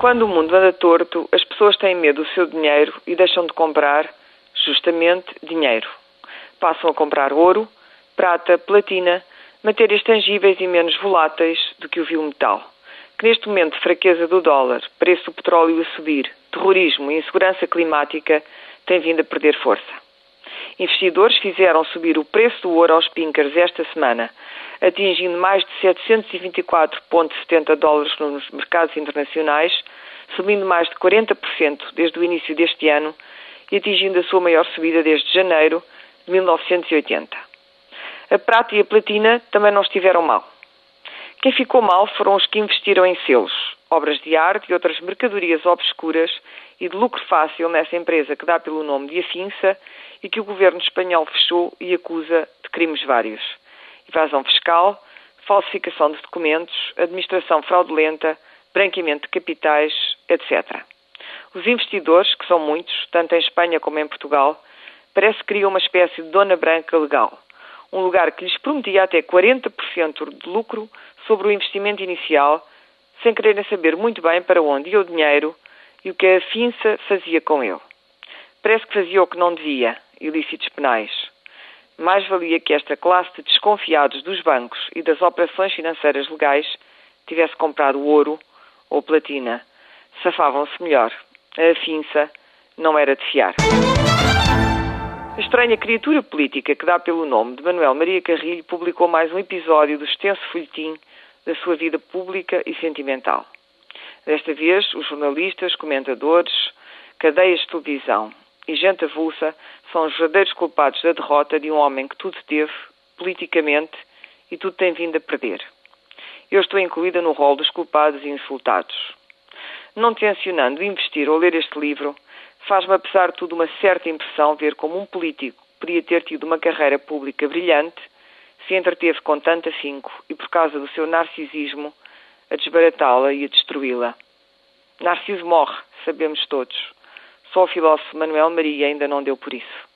Quando o mundo anda torto, as pessoas têm medo do seu dinheiro e deixam de comprar, justamente, dinheiro. Passam a comprar ouro, prata, platina, matérias tangíveis e menos voláteis do que o vil metal. Que neste momento de fraqueza do dólar, preço do petróleo a subir, terrorismo e insegurança climática têm vindo a perder força. Investidores fizeram subir o preço do ouro aos pinkers esta semana, atingindo mais de 724,70 dólares nos mercados internacionais, subindo mais de 40% desde o início deste ano e atingindo a sua maior subida desde janeiro de 1980. A prata e a platina também não estiveram mal. Quem ficou mal foram os que investiram em selos, obras de arte e outras mercadorias obscuras e de lucro fácil nessa empresa que dá pelo nome de Afinsa e que o governo espanhol fechou e acusa de crimes vários: evasão fiscal, falsificação de documentos, administração fraudulenta, branqueamento de capitais, etc. Os investidores, que são muitos, tanto em Espanha como em Portugal, parece que criam uma espécie de dona branca legal, um lugar que lhes prometia até 40% de lucro sobre o investimento inicial, sem quererem saber muito bem para onde ia o dinheiro e o que a FINSA fazia com ele. Parece que fazia o que não devia, ilícitos penais. Mais valia que esta classe de desconfiados dos bancos e das operações financeiras legais tivesse comprado ouro ou platina. Safavam-se melhor. A finça não era de fiar. A estranha criatura política que dá pelo nome de Manuel Maria Carrilho publicou mais um episódio do extenso folhetim da sua vida pública e sentimental. Desta vez, os jornalistas, comentadores, cadeias de televisão e gente avulsa são os verdadeiros culpados da derrota de um homem que tudo teve, politicamente, e tudo tem vindo a perder. Eu estou incluída no rol dos culpados e insultados. Não tencionando investir ou ler este livro, faz-me, apesar de tudo, uma certa impressão ver como um político podia ter tido uma carreira pública brilhante se entreteve com tanto afinco e, por causa do seu narcisismo, a desbaratá-la e a destruí-la. Narciso morre, sabemos todos. Só o filósofo Manuel Maria ainda não deu por isso.